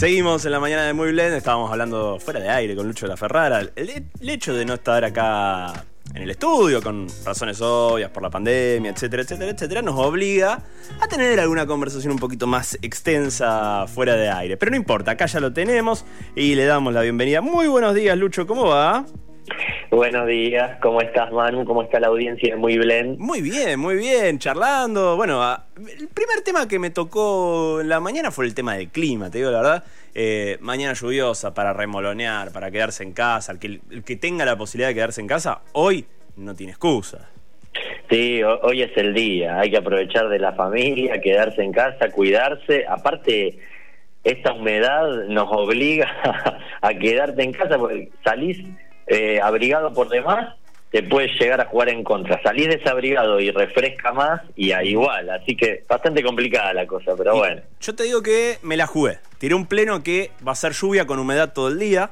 Seguimos en la mañana de Muy Blend, estábamos hablando fuera de aire con Lucho de la Ferrara. El, el hecho de no estar acá en el estudio, con razones obvias por la pandemia, etcétera, etcétera, etcétera, nos obliga a tener alguna conversación un poquito más extensa fuera de aire. Pero no importa, acá ya lo tenemos y le damos la bienvenida. Muy buenos días, Lucho, ¿cómo va? Buenos días, ¿cómo estás Manu? ¿Cómo está la audiencia de Muy Blend? Muy bien, muy bien, charlando. Bueno, el primer tema que me tocó en la mañana fue el tema del clima, te digo la verdad. Eh, mañana lluviosa para remolonear, para quedarse en casa. El que, el que tenga la posibilidad de quedarse en casa, hoy no tiene excusa. Sí, ho- hoy es el día, hay que aprovechar de la familia, quedarse en casa, cuidarse. Aparte, esta humedad nos obliga a quedarte en casa porque salís eh, abrigado por demás, te puedes llegar a jugar en contra. Salís desabrigado y refresca más y a igual, así que bastante complicada la cosa, pero Y bueno. Yo te digo que me la jugué. Tiré un pleno que va a ser lluvia con humedad todo el día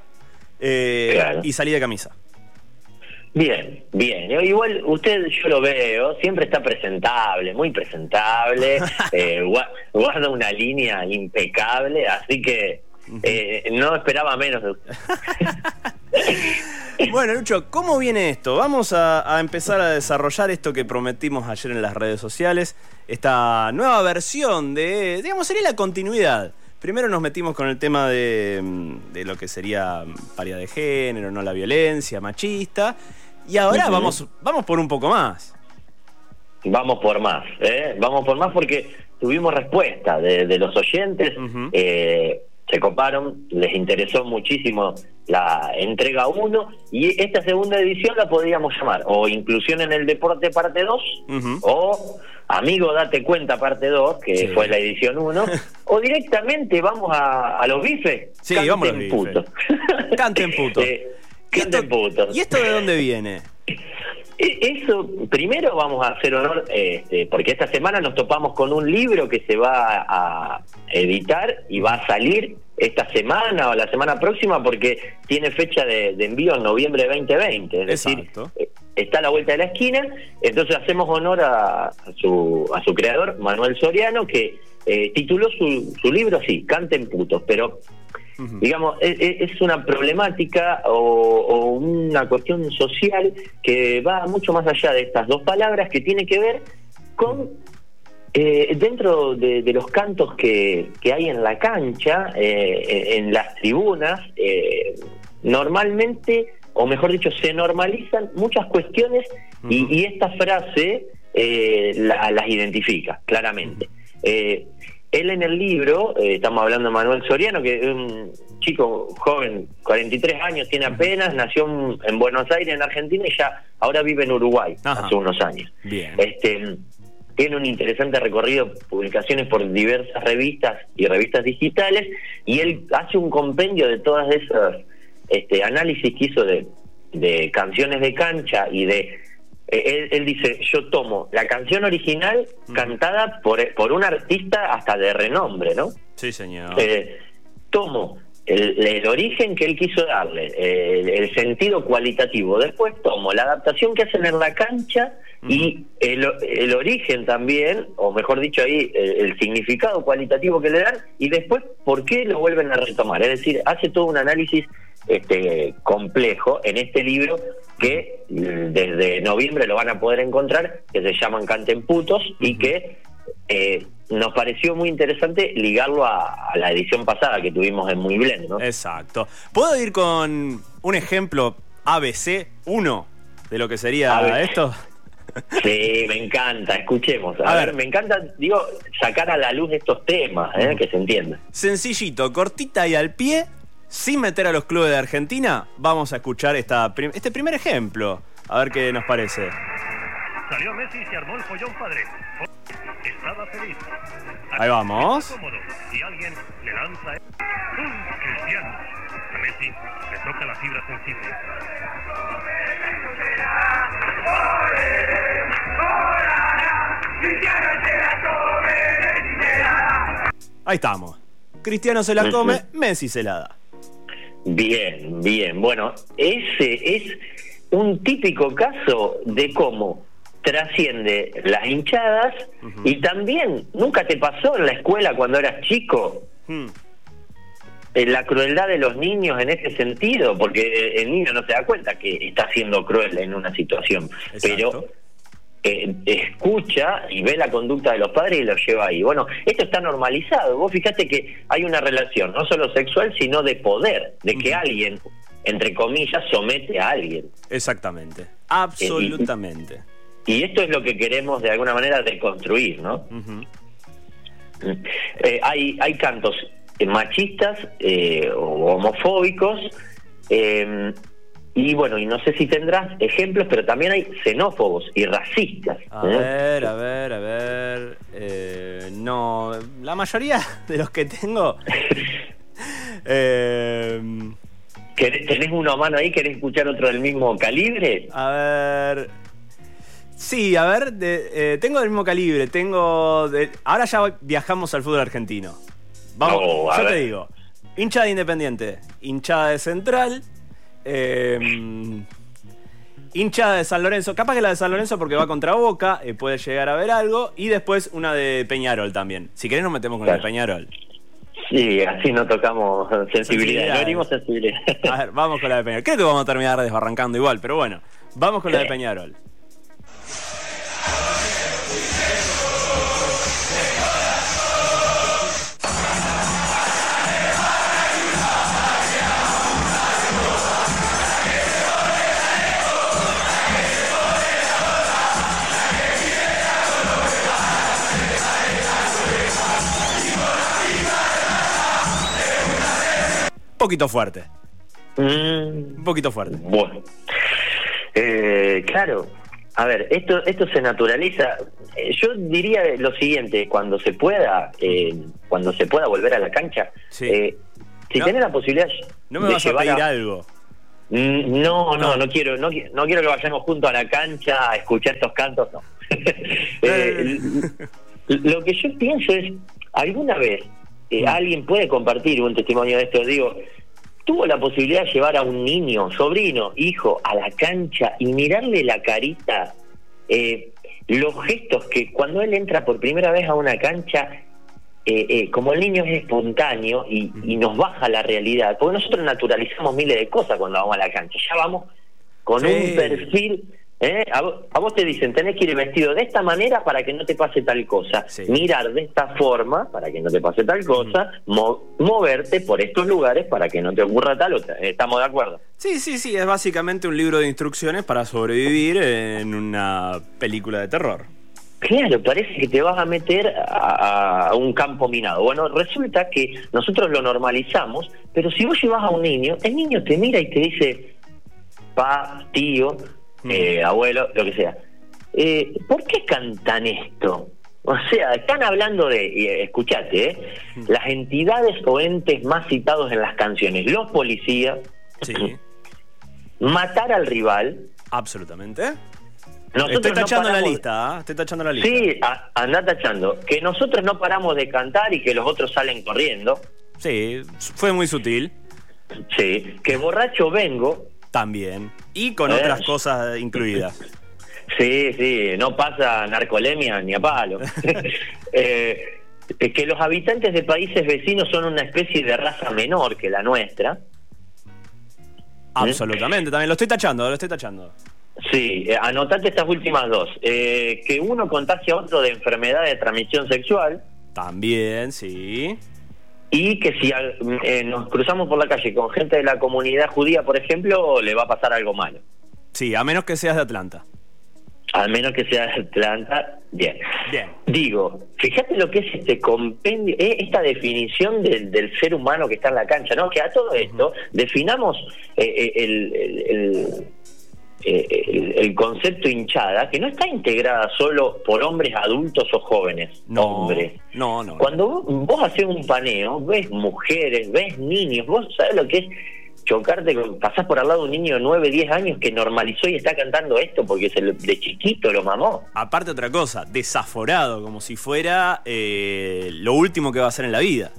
eh, Claro. y salí de camisa. Bien, bien. Igual usted, yo lo veo, siempre está presentable, muy presentable, eh, gua- guarda una línea impecable, así que eh, no esperaba menos de usted. Bueno, Lucho, ¿cómo viene esto? Vamos a, a empezar a desarrollar esto que prometimos ayer en las redes sociales, esta nueva versión de, digamos, sería la continuidad. Primero nos metimos con el tema de, mm, de lo que sería mm, paridad de género, no la violencia, machista, y ahora vamos, vamos por un poco más. Vamos por más, ¿eh? Vamos por más porque tuvimos respuesta de, de los oyentes, eh, se coparon, les interesó muchísimo la entrega 1 y esta segunda edición la podríamos llamar o Inclusión en el Deporte parte 2 Ujú. o Amigo Date Cuenta parte 2, que Sí. fue la edición 1, o directamente vamos a, a los bifes. Sí, Canten vamos a los bifes. putos. Canten putos. Eh, ¿Y canten esto, putos. ¿Y esto de dónde viene? E- Eso, primero vamos a hacer honor, este, porque esta semana nos topamos con un libro que se va a editar y va a salir esta semana o la semana próxima porque tiene fecha de, de envío en noviembre de 2020. Es decir, Exacto. eh, está a la vuelta de la esquina, entonces hacemos honor a, a su, a su creador, Manuel Soriano, que eh, tituló su, su libro así, Canten putos, pero Digamos, es, es- es una problemática o, o una cuestión social que va mucho más allá de estas dos palabras, que tiene que ver con, eh, dentro de, de los cantos que, que hay en la cancha, eh, en las tribunas, eh, normalmente, o mejor dicho, se normalizan muchas cuestiones y, esta frase eh, la- las identifica claramente. Eh, él en el libro, eh, estamos hablando de Manuel Soriano, que es un chico joven, 43 años, tiene apenas, nació en- en Buenos Aires, en Argentina, y ya ahora vive en Uruguay Ajá. hace unos años. Bien. Este, tiene un interesante recorrido, publicaciones por diversas revistas y revistas digitales, y él hace un compendio de todas esas este, análisis que hizo de, de canciones de cancha y de... eh, Él, él dice, yo tomo la canción original cantada por, por un artista hasta de renombre, ¿no? Sí, señor. Eh, tomo el, el origen que él quiso darle, el, el sentido cualitativo. Después tomo la adaptación que hacen en la cancha y el, el origen también, o mejor dicho ahí, el, el significado cualitativo que le dan y después por qué lo vuelven a retomar. Es decir, hace todo un análisis este complejo en este libro que mm, desde noviembre lo van a poder encontrar, que se llaman Canten Putos y que eh, nos pareció muy interesante ligarlo a, a la edición pasada que tuvimos en Muy Blend, ¿no? Exacto. ¿Puedo ir con un ejemplo ABC 1 de lo que sería ABC. esto? Sí, me encanta, escuchemos. A, A ver, ver. me encanta, digo, sacar a la luz estos temas, ¿eh? que se entienda. Sencillito, cortita y al pie, sin meter a los clubes de Argentina, vamos a escuchar esta, prim- este primer ejemplo. A ver qué nos parece. Salió Messi y se armó el follón padre. Estaba feliz. Ahí vamos. Y alguien le lanza un cristiano. A Messi le toca la fibra sensible. Ahí estamos. Cristiano se la come, Messi se la da. Bien, bien. Bueno, ese es un típico caso de cómo trasciende las hinchadas y también nunca te pasó en la escuela cuando eras chico Hmm. la crueldad de los niños en ese sentido, porque el niño no se da cuenta que está siendo cruel en una situación, pero eh, escucha y ve la conducta de los padres y lo lleva ahí. Bueno, esto está normalizado. Vos fíjate que hay una relación, no solo sexual, sino de poder, de que alguien, entre comillas, somete a alguien. Exactamente, absolutamente. Y, esto es lo que queremos de alguna manera deconstruir, ¿no? Eh, hay, hay cantos machistas eh, o homofóbicos. Eh, y bueno, y no sé si tendrás ejemplos, pero también hay xenófobos y racistas. A ver, a ver, a ver. Eh, no, la mayoría de los que tengo. eh, ¿Tenés uno a mano ahí? ¿Querés escuchar otro del mismo calibre? A ver. Sí, a ver, de, tengo del mismo calibre. Tengo. ahora ya viajamos al fútbol argentino. Vamos, oh, yo te digo, hinchada de Independiente, hinchada de Central, eh, hinchada de San Lorenzo, capaz que la de San Lorenzo porque va contra Boca, eh, puede llegar a ver algo, y después una de Peñarol también. Si querés nos metemos con la de Peñarol. Sí, así no tocamos sensibilidad, no sensibilidad. A ver, vamos con la de Peñarol. Creo que vamos a terminar desbarrancando igual, pero bueno, vamos con la de Peñarol. Poquito fuerte. Un poquito fuerte. Bueno. Eh, claro. A ver, esto, esto se naturaliza. Eh, yo diría lo siguiente, cuando se pueda, eh, cuando se pueda volver a la cancha, si tenés la posibilidad no me vas a pedir algo. Mm, no, no, no, quiero, no, no quiero que vayamos juntos a la cancha a escuchar estos cantos, no. lo que yo pienso es, alguna vez eh, alguien puede compartir un testimonio de esto, digo, tuvo la posibilidad de llevar a un niño, sobrino, hijo, a la cancha y mirarle la carita, eh, los gestos que cuando él entra por primera vez a una cancha, eh, como el niño es espontáneo y, y, nos baja la realidad, porque nosotros naturalizamos miles de cosas cuando vamos a la cancha, ya vamos con un perfil ¿Eh? A, vos, te dicen, tenés que ir vestido de esta manera para que no te pase tal cosa. Mirar de esta forma para que no te pase tal cosa. moverte por estos lugares para que no te ocurra tal otra. ¿Estamos de acuerdo? Sí, sí, sí. Es básicamente un libro de instrucciones para sobrevivir en una película de terror. Claro, parece que te vas a meter a, a, un campo minado. Bueno, resulta que nosotros lo normalizamos, pero si vos llevas a un niño, el niño te mira y te dice, pa, tío, eh, abuelo, lo que sea. Eh, ¿Por qué cantan esto? O sea, están hablando de, eh, escuchate, ¿eh? las entidades o entes más citados en las canciones, los policías, matar al rival. Absolutamente. Estoy tachando la lista, ¿eh? estoy tachando la lista. Sí, anda tachando. Que nosotros no paramos de cantar y que los otros salen corriendo. Sí, fue muy sutil. Sí, que borracho vengo también. Y con otras cosas incluidas. Sí, sí, no pasa narcolemia ni a palo. eh, que los habitantes de países vecinos son una especie de raza menor que la nuestra. Absolutamente, también lo estoy tachando, lo estoy tachando. Sí, eh, anotate estas últimas dos. Eh, que uno contagia a otro de enfermedad de transmisión sexual. También, sí y que si eh, nos cruzamos por la calle con gente de la comunidad judía, por ejemplo, le va a pasar algo malo. Sí, a menos que seas de Atlanta. Al menos que seas de Atlanta, bien. Bien. Digo, fíjate lo que es este compendio, eh, esta definición del, ser humano que está en la cancha, ¿no? Que a todo esto definamos eh, el eh, el, concepto hinchada, que no está integrada solo por hombres adultos o jóvenes, no, hombres. No, no. Cuando vos, haces un paneo, ves mujeres, ves niños, vos sabés lo que es chocarte, pasás por al lado de un niño de 9, 10 años que normalizó y está cantando esto porque se de chiquito lo mamó. Aparte otra cosa, desaforado, como si fuera eh, lo último que va a hacer en la vida.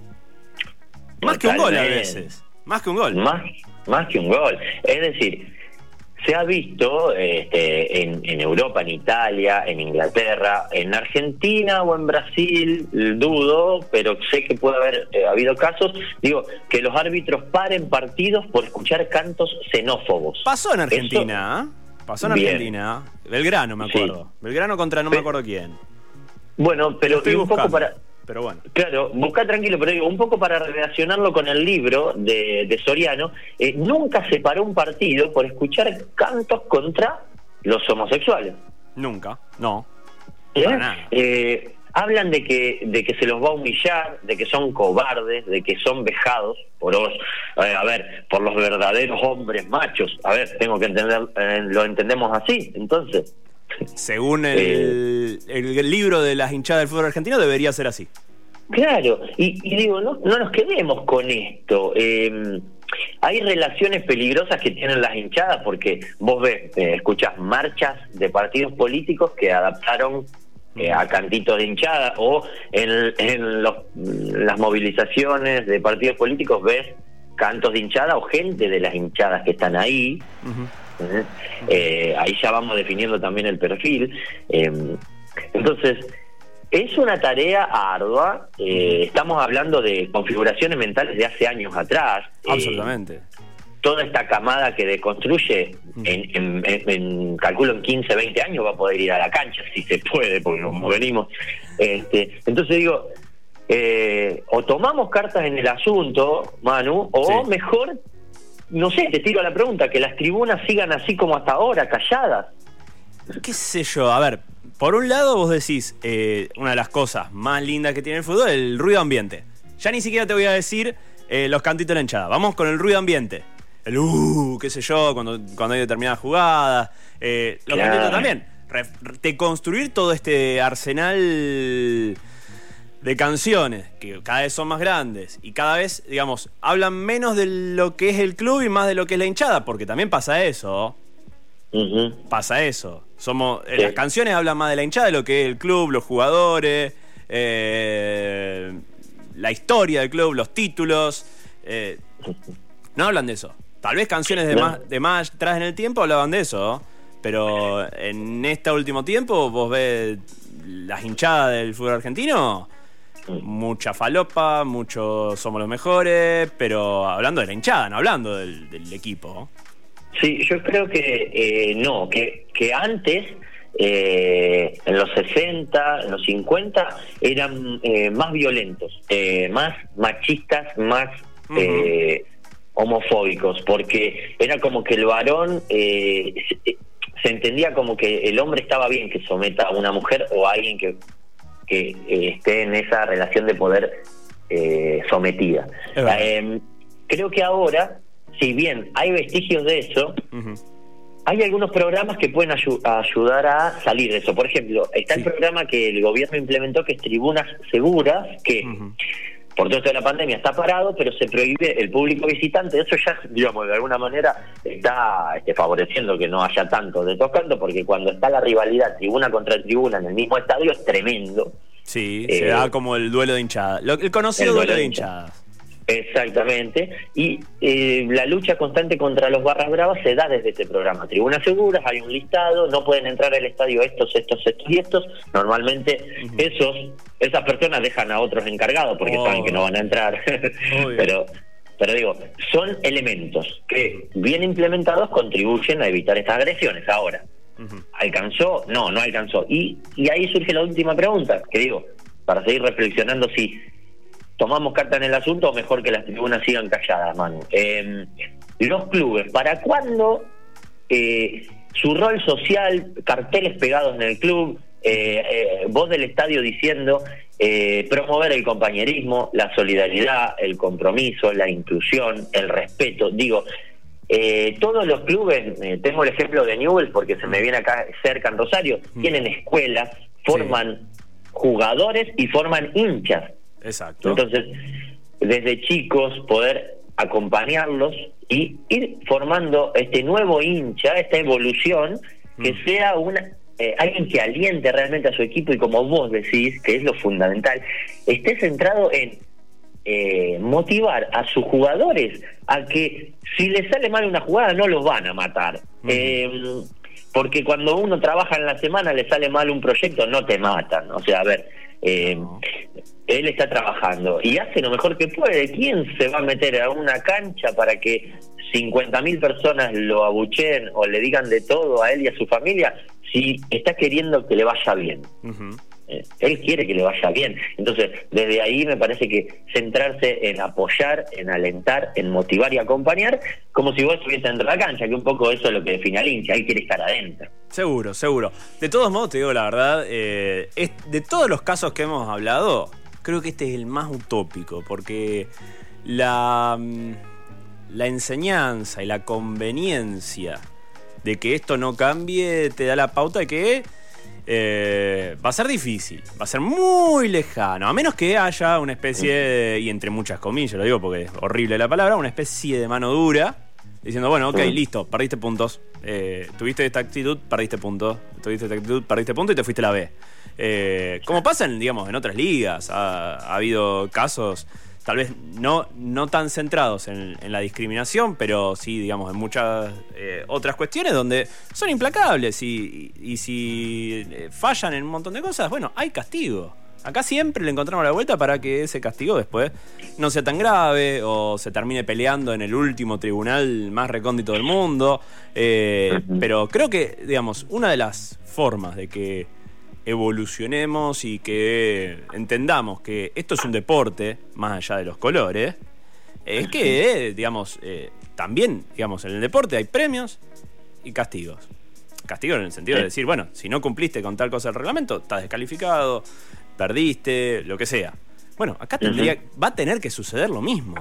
Más que un gol a veces. Más que un gol. Más, más que un gol. Es decir, se ha visto este, en, en Europa, en Italia, en Inglaterra, en Argentina o en Brasil, dudo, pero sé que puede haber eh, habido casos, digo, que los árbitros paren partidos por escuchar cantos xenófobos. Pasó en Eso- Argentina, ¿eh? Pasó en Bien. Argentina. Belgrano, me Sí. acuerdo. Belgrano contra no me acuerdo quién. Bueno, pero un poco para... Pero bueno. Claro, busca tranquilo, pero digo, un poco para relacionarlo con el libro de, de Soriano, eh, nunca se paró un partido por escuchar cantos contra los homosexuales. Nunca. No. ¿Eh? Para nada. Eh, hablan de que, de que se los va a humillar, de que son cobardes, de que son vejados por los, eh, a ver, por los verdaderos hombres machos. A ver, tengo que entender, eh, lo entendemos así, entonces. Según el, el libro de las hinchadas del fútbol argentino, debería ser así. Claro, y, y digo, no, no nos quedemos con esto. Eh, hay relaciones peligrosas que tienen las hinchadas porque vos ves, eh, escuchás marchas de partidos políticos que adaptaron eh, a cantitos de hinchada o en, en los- las movilizaciones de partidos políticos ves cantos de hinchada o gente de las hinchadas que están ahí. ¿Eh? Eh, ahí ya vamos definiendo también el perfil. Eh, entonces, es una tarea ardua. eh, estamos hablando de configuraciones mentales de hace años atrás. eh, Absolutamente. toda esta camada que deconstruye, en, en- en- en- calculo en 15, 20 años va a poder ir a la cancha, si se puede, porque como venimos. Este, entonces digo, eh, o tomamos cartas en el asunto, Manu, o Sí. mejor, no sé, te tiro la pregunta, que las tribunas sigan así como hasta ahora, calladas. ¿Qué sé yo? A ver, por un lado vos decís, eh, una de las cosas más lindas que tiene el fútbol, el ruido ambiente. Ya ni siquiera te voy a decir eh, los cantitos de la hinchada. Vamos con el ruido ambiente. El uh, qué sé yo, cuando, cuando hay determinadas jugadas. Eh, los Claro. cantitos también. Re- construir todo este arsenal de canciones que cada vez son más grandes y cada vez, digamos, hablan menos de lo que es el club y más de lo que es la hinchada, porque también pasa eso pasa eso. Somos, eh, Sí. Las canciones hablan más de la hinchada de lo que es el club, los jugadores, eh, la historia del club, los títulos. eh, no hablan de eso. Tal vez canciones de, No. más, de más atrás en el tiempo hablaban de eso. Pero en este último tiempo vos ves las hinchadas del fútbol argentino. Mucha falopa, mucho somos los mejores, pero hablando de la hinchada, no hablando del, del equipo. Sí, yo creo que eh, no, que, que antes, eh, en los 60, en los 50, eran eh, más violentos, eh, más machistas, más eh, homofóbicos, porque era como que el varón eh, se entendía como que el hombre estaba bien que someta a una mujer o a alguien que, que eh, esté en esa relación de poder eh, sometida. Eh, creo que ahora, si bien hay vestigios de eso, hay algunos programas que pueden ayu- ayudar a salir de eso. Por ejemplo, está Sí. el programa que el gobierno implementó que es Tribunas Seguras, que. Por todo esto de la pandemia está parado, pero se prohíbe el público visitante. Eso ya, digamos, de alguna manera está este, favoreciendo que no haya tanto de tocando, porque cuando está la rivalidad tribuna contra tribuna en el mismo estadio es tremendo. Sí, Eh, se da como el duelo de hinchadas. Lo- El conocido el duelo duelo de hinchadas. Exactamente. Y eh, la lucha constante contra los barras bravas se da desde este programa. Tribunas seguras, hay un listado, no pueden entrar al estadio estos, estos, estos y estos. Normalmente esos, esas personas dejan a otros encargados porque Obvio. saben que no van a entrar. Pero, pero digo, son elementos que bien implementados contribuyen a evitar estas agresiones. Ahora, Ujú. ¿alcanzó? No, no alcanzó. Y, y ahí surge la última pregunta, que digo, para seguir reflexionando si tomamos carta en el asunto o mejor que las tribunas sigan calladas, Manu. Eh, los clubes, ¿para cuándo eh, su rol social, carteles pegados en el club, eh, eh, voz del estadio diciendo eh, promover el compañerismo, la solidaridad, el compromiso, la inclusión, el respeto? Digo, eh, todos los clubes, eh, tengo el ejemplo de Newell's porque se me viene acá cerca en Rosario, tienen escuelas, forman jugadores y forman hinchas. Exacto. Entonces, desde chicos poder acompañarlos y ir formando este nuevo hincha, esta evolución, que Mm. sea una eh, alguien que aliente realmente a su equipo y como vos decís, que es lo fundamental, esté centrado en eh, motivar a sus jugadores a que si les sale mal una jugada no los van a matar. Eh, porque cuando uno trabaja en la semana le sale mal un proyecto, no te matan. O sea, a ver, eh, él está trabajando y hace lo mejor que puede. ¿Quién se va a meter a una cancha para que 50.000 personas lo abucheen o le digan de todo a él y a su familia si está queriendo que le vaya bien? Eh, él quiere que le vaya bien. Entonces, desde ahí me parece que centrarse en apoyar, en alentar, en motivar y acompañar, como si vos estuvieses dentro de la cancha, que un poco eso es lo que define al hincha, quiere estar adentro. Seguro, seguro. De todos modos, te digo la verdad, eh, es, de todos los casos que hemos hablado, creo que este es el más utópico, porque la, mm, la enseñanza y la conveniencia de que esto no cambie te da la pauta de que eh, va a ser difícil, va a ser muy lejano, a menos que haya una especie, de, y entre muchas comillas lo digo porque es horrible la palabra, una especie de mano dura, diciendo, bueno, ok, listo, perdiste puntos, eh, tuviste esta actitud, perdiste puntos, tuviste esta actitud, perdiste puntos y te fuiste a la B. Eh, como pasa, en, digamos, en otras ligas, ha, ha habido casos tal vez no, no tan centrados en, en, la discriminación, pero sí, digamos, en muchas eh, otras cuestiones donde son implacables y, y, y si eh, fallan en un montón de cosas, bueno, hay castigo. Acá siempre le encontramos la vuelta para que ese castigo después no sea tan grave o se termine peleando en el último tribunal más recóndito del mundo. Eh, pero creo que, digamos, una de las formas de que evolucionemos y que entendamos que esto es un deporte, más allá de los colores, es que, digamos, eh, también, digamos, en el deporte hay premios y castigos. Castigos en el sentido de decir, bueno, si no cumpliste con tal cosa del reglamento, estás descalificado, perdiste, lo que sea. Bueno, acá tendría, va a tener que suceder lo mismo.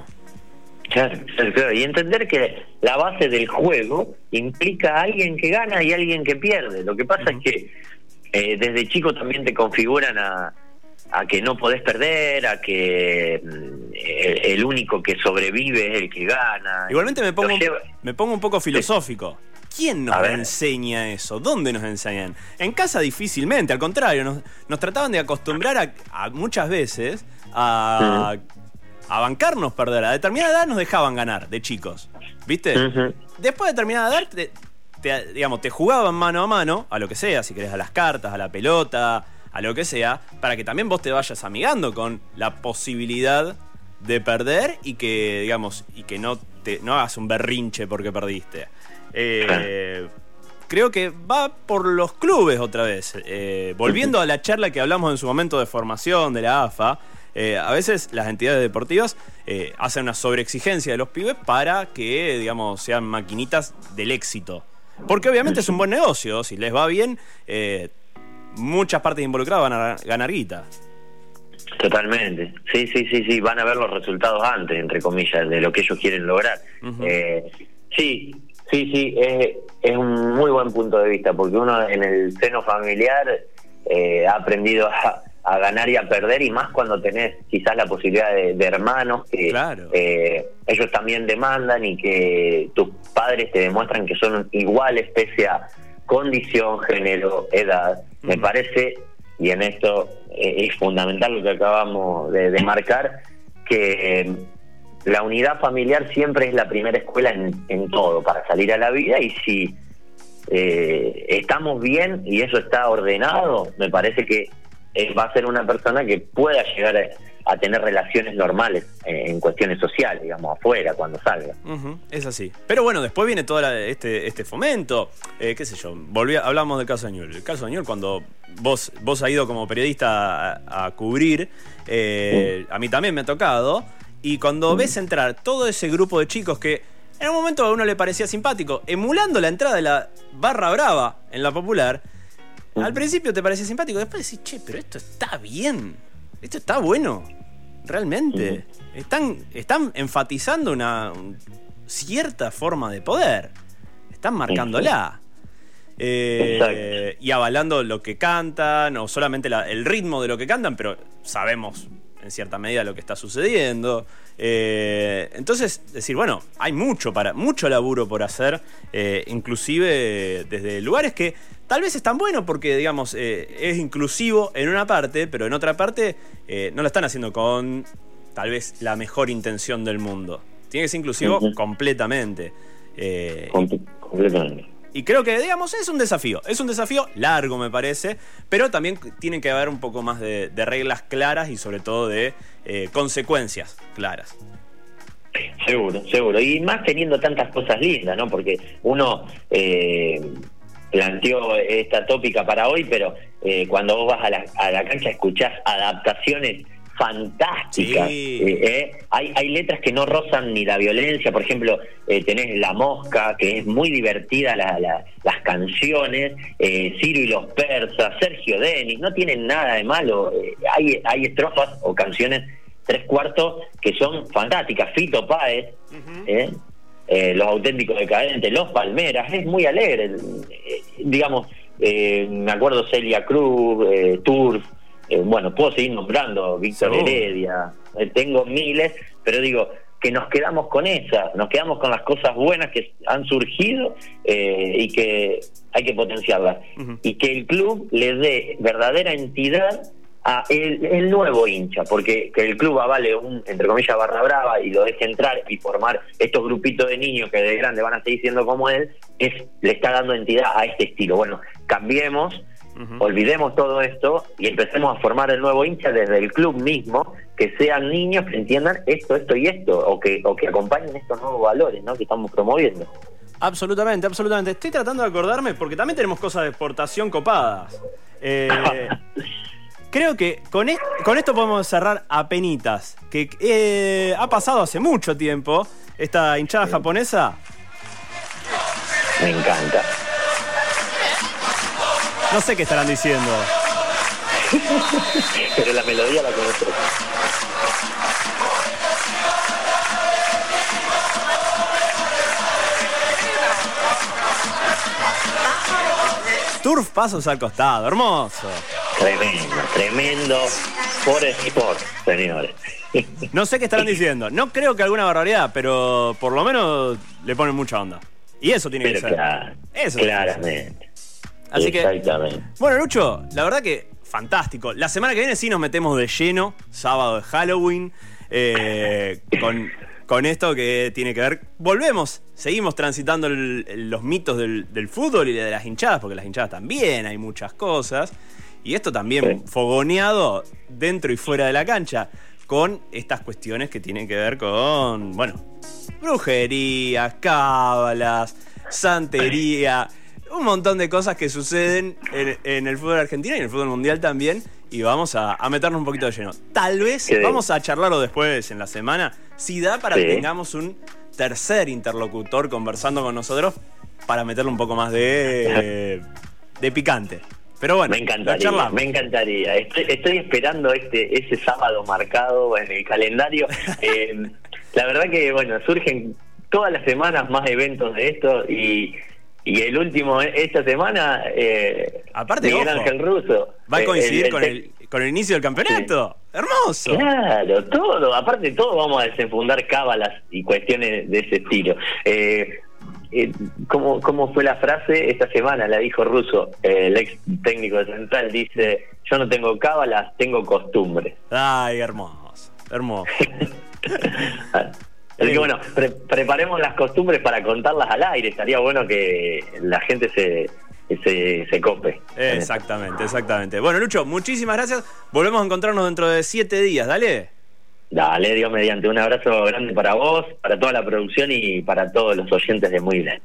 Claro, claro, y entender que la base del juego implica a alguien que gana y alguien que pierde. Lo que pasa uh -huh. es que eh, desde chico también te configuran a, a, que no podés perder, a que el, el, único que sobrevive es el que gana. Igualmente me pongo, lleva... me pongo un poco filosófico. ¿Quién nos enseña eso? ¿Dónde nos enseñan? En casa difícilmente, al contrario, nos, nos trataban de acostumbrar a, a muchas veces a, a, bancarnos perder. A determinada edad nos dejaban ganar de chicos, ¿viste? Uh -huh. Después de determinada edad te, te, digamos, te jugaban mano a mano, a lo que sea, si querés a las cartas, a la pelota, a lo que sea, para que también vos te vayas amigando con la posibilidad de perder y que, digamos, y que no, no hagas un berrinche porque perdiste. Eh, creo que va por los clubes otra vez. Eh, volviendo a la charla que hablamos en su momento de formación de la AFA, eh, a veces las entidades deportivas hacen una sobreexigencia de los pibes para que, digamos, sean maquinitas del éxito. Porque obviamente es un buen negocio, si les va bien, eh, muchas partes involucradas van a ganar guita. Totalmente, sí, sí, sí, sí, van a ver los resultados antes, entre comillas, de lo que ellos quieren lograr. Uh -huh. eh, sí, sí, sí, es, es, un muy buen punto de vista, porque uno en el seno familiar eh, ha aprendido a, a, ganar y a perder, y más cuando tenés quizás la posibilidad de, de hermanos que claro. eh, ellos también demandan y que tus padres te demuestran que son iguales pese a condición, género, edad. Me parece, y en esto eh, es fundamental lo que acabamos de, de marcar, que eh, la unidad familiar siempre es la primera escuela en, en todo para salir a la vida y si eh, estamos bien y eso está ordenado, me parece que eh, va a ser una persona que pueda llegar a, a tener relaciones normales eh, en cuestiones sociales, digamos, afuera, cuando salga. Uh -huh, es así. Pero bueno, después viene todo la, este, este fomento, eh, qué sé yo, volví, hablamos del caso Añul. El caso Añul, cuando vos, vos has ido como periodista a, a cubrir, uh -huh. a mí también me ha tocado, y cuando uh -huh. ves entrar todo ese grupo de chicos que en un momento a uno le parecía simpático, emulando la entrada de la barra brava en la popular, al principio te parecía simpático, después decís, che, pero esto está bien, esto está bueno realmente. Están, están enfatizando una cierta forma de poder. Están marcándola. Eh, y avalando lo que cantan, o solamente la, el ritmo de lo que cantan, pero sabemos en cierta medida lo que está sucediendo. Eh, entonces, decir, bueno, hay mucho para, mucho laburo por hacer, eh, inclusive desde lugares que tal vez están buenos porque, digamos, eh, es inclusivo en una parte, pero en otra parte eh, no lo están haciendo con tal vez la mejor intención del mundo. Tiene que ser inclusivo completamente. Eh, Com- completamente. Y creo que, digamos, es un desafío. Es un desafío largo, me parece, pero también tiene que haber un poco más de, reglas claras y sobre todo de eh, consecuencias claras. Seguro, seguro. Y más teniendo tantas cosas lindas, ¿no? Porque uno eh, planteó esta tópica para hoy, pero eh, cuando vos vas a la, a la cancha escuchás adaptaciones fantásticas. Sí. Eh, eh, hay, hay letras que no rozan ni la violencia. Por ejemplo, eh, tenés La Mosca, que es muy divertida la- la- las canciones. eh, Ciro y los Persas, Sergio Denis, no tienen nada de malo. Hay, hay estrofas o canciones tres cuartos que son fantásticas. Fito Páez, ¿eh? Eh, Los Auténticos Decadentes, Los Palmeras, es muy alegre. Digamos, eh, me acuerdo Celia Cruz, eh, Turf, eh, bueno, puedo seguir nombrando, Víctor. Heredia, eh, tengo miles, pero digo que nos quedamos con esas, nos quedamos con las cosas buenas que han surgido eh, y que hay que potenciarlas. Y que el club le dé verdadera entidad a el, el nuevo hincha, porque que el club avale un, entre comillas, barra brava y lo deje entrar y formar estos grupitos de niños que de grande van a seguir siendo como él, es le está dando entidad a este estilo. Bueno, cambiemos, Olvidemos todo esto y empecemos a formar el nuevo hincha desde el club mismo, que sean niños que entiendan esto, esto y esto, o que, o que acompañen estos nuevos valores ¿no? que estamos promoviendo. Absolutamente, absolutamente. Estoy tratando de acordarme porque también tenemos cosas de exportación copadas. Eh, creo que con, es- con esto podemos cerrar a penitas. Que eh, ha pasado hace mucho tiempo esta hinchada japonesa. Me encanta. No sé qué estarán diciendo. Pero la melodía la conozco. Turf pasos al costado, hermoso. Tremendo, tremendo por sport, señores. No sé qué estarán diciendo. No creo que alguna barbaridad, pero por lo menos le ponen mucha onda. Y eso tiene que ser. claro, Eso tiene que ser. claramente. Así que Exactamente. Bueno, Lucho, la verdad que fantástico. La semana que viene sí nos metemos de lleno, sábado de Halloween, eh, con, con esto que tiene que ver. Volvemos, seguimos transitando el- el- los mitos del, del fútbol y de las hinchadas, porque las hinchadas también hay muchas cosas. Y esto también Sí. fogoneado dentro y fuera de la cancha, con estas cuestiones que tienen que ver con, bueno, brujería, cábalas, santería, un montón de cosas que suceden en, en el fútbol argentino y en el fútbol mundial también. Y vamos a, a meternos un poquito de lleno. Tal vez vamos a charlarlo después en la semana. Si da para Sí. que tengamos un tercer interlocutor conversando con nosotros para meterle un poco más de, de picante. Pero bueno, Me encantaría, me encantaría. Estoy, estoy esperando este ese sábado marcado en el calendario. Eh, la verdad que, bueno, surgen todas las semanas más eventos de esto y, y el último, eh, esta semana, eh, Aparte, Miguel ojo, Ángel Russo. Va a Eh, coincidir el- con, el, con el inicio del campeonato. Hermoso. Claro, todo, aparte todo vamos a desenfundar cábalas y cuestiones de ese estilo. Eh, eh, ¿cómo, ¿Cómo fue la frase? Esta semana la dijo Russo, eh, el ex técnico de Central, dice, yo no tengo cábalas, tengo costumbres. Ay, hermoso. Hermoso. Así que bueno, pre- preparemos las costumbres para contarlas al aire, estaría bueno que la gente se, se, se cope. Exactamente, exactamente. Bueno, Lucho, muchísimas gracias. Volvemos a encontrarnos dentro de siete días, dale. Dale, Dios mediante, un abrazo grande para vos, para toda la producción y para todos los oyentes de Muy Bien.